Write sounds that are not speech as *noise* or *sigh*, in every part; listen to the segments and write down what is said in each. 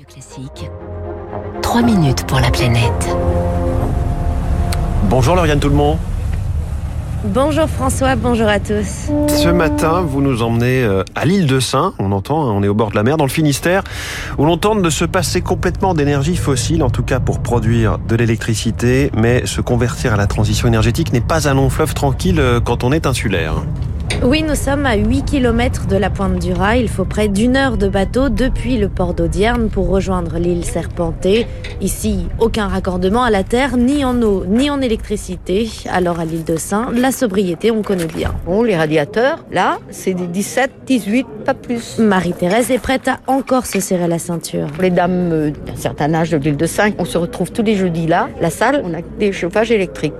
Radio Classique. 3 minutes pour la planète. Bonjour Lauriane tout le monde. Bonjour François, bonjour à tous. Ce matin, vous nous emmenez euh, à l'île de Saint, on entend, hein, on est au bord de la mer, dans le Finistère, où l'on tente de se passer complètement d'énergie fossile, en tout cas pour produire de l'électricité, mais se convertir à la transition énergétique n'est pas un long fleuve tranquille euh, quand on est insulaire. Oui, nous sommes à 8 km de la pointe du Raz. Il faut près d'une heure de bateau depuis le port d'Audierne pour rejoindre l'île Serpentée. Ici, aucun raccordement à la terre, ni en eau, ni en électricité. Alors à l'île de Saint, la sobriété, on connaît bien. Bon, les radiateurs, là, c'est des 17, 18, pas plus. Marie-Thérèse est prête à encore se serrer la ceinture. Les dames euh, d'un certain âge de l'île de Saint, on se retrouve tous les jeudis là. La salle, on a des chauffages électriques.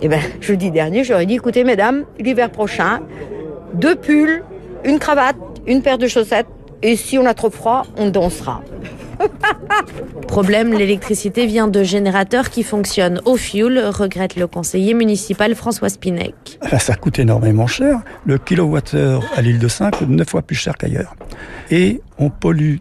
Et ben, jeudi dernier, j'aurais dit, écoutez, mesdames, l'hiver prochain, deux pulls, une cravate, une paire de chaussettes, et si on a trop froid, on dansera. *laughs* Problème, l'électricité vient de générateurs qui fonctionnent au fioul, regrette le conseiller municipal François Spinec. Ah, Ça coûte énormément cher. Le kilowattheure à l'île de Saint coûte 9 fois plus cher qu'ailleurs. Et on pollue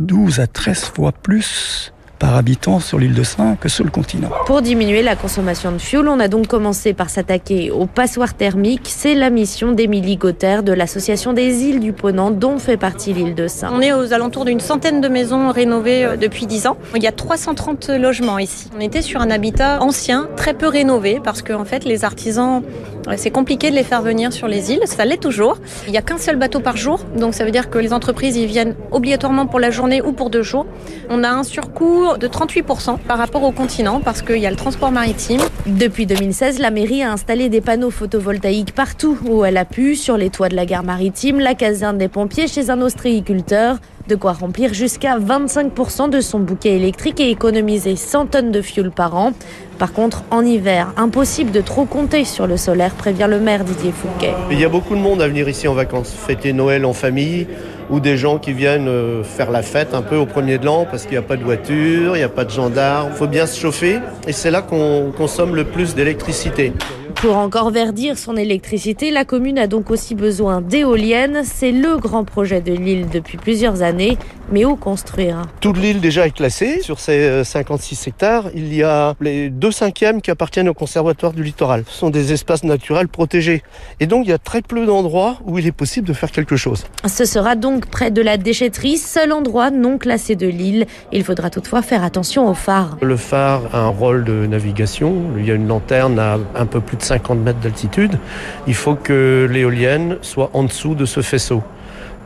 12 à 13 fois plus par habitant sur l'île de Saint que sur le continent. Pour diminuer la consommation de fioul, on a donc commencé par s'attaquer aux passoires thermiques. C'est la mission d'Émilie Gauther de l'association des îles du Ponant, dont fait partie l'île de Saint. On est aux alentours d'une centaine de maisons rénovées euh, depuis 10 ans. Il y a 330 logements ici. On était sur un habitat ancien, très peu rénové, parce que en fait, les artisans, euh, c'est compliqué de les faire venir sur les îles. Ça l'est toujours. Il n'y a qu'un seul bateau par jour, donc ça veut dire que les entreprises y viennent obligatoirement pour la journée ou pour deux jours. On a un surcoût de 38% par rapport au continent, parce qu'il y a le transport maritime. Depuis 2016, la mairie a installé des panneaux photovoltaïques partout où elle a pu, sur les toits de la gare maritime, la caserne des pompiers, chez un ostréiculteur. De quoi remplir jusqu'à 25% de son bouquet électrique et économiser 100 tonnes de fioul par an. Par contre, en hiver, impossible de trop compter sur le solaire, prévient le maire Didier Fouquet. Il y a beaucoup de monde à venir ici en vacances, fêter Noël en famille, ou des gens qui viennent euh, faire la fête un peu au premier de l'an parce qu'il n'y a pas de voiture, il n'y a pas de gendarmes. Il faut bien se chauffer et c'est là qu'on consomme le plus d'électricité. Pour encore verdir son électricité, la commune a donc aussi besoin d'éoliennes. C'est le grand projet de l'île depuis plusieurs années. Mais où construire? Toute l'île déjà est classée. Sur ces euh, 56 hectares, il y a les deux cinquièmes qui appartiennent au conservatoire du littoral. Ce sont des espaces naturels protégés. Et donc il y a très peu d'endroits où il est possible de faire quelque chose. Ce sera donc près de la déchetterie, seul endroit non classé de l'île. Il faudra toutefois faire attention aux phares. Le phare a un rôle de navigation. Il y a une lanterne à un peu plus de 50 mètres d'altitude. Il faut que l'éolienne soit en dessous de ce faisceau.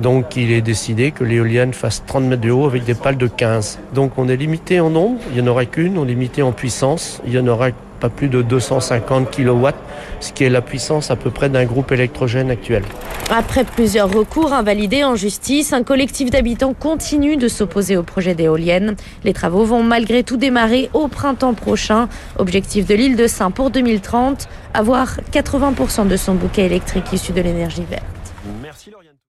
Donc il est décidé que l'éolienne fasse 30 mètres de haut avec des pales de 15. Donc on est limité en nombre, il n'y en aura qu'une, on est limité en puissance, il n'y en aura pas plus de 250 kW, ce qui est la puissance à peu près d'un groupe électrogène actuel. Après plusieurs recours invalidés en justice, un collectif d'habitants continue de s'opposer au projet d'éoliennes. Les travaux vont malgré tout démarrer au printemps prochain. Objectif de l'île de Saint pour 2030, avoir 80% de son bouquet électrique issu de l'énergie verte. Merci Lauriane.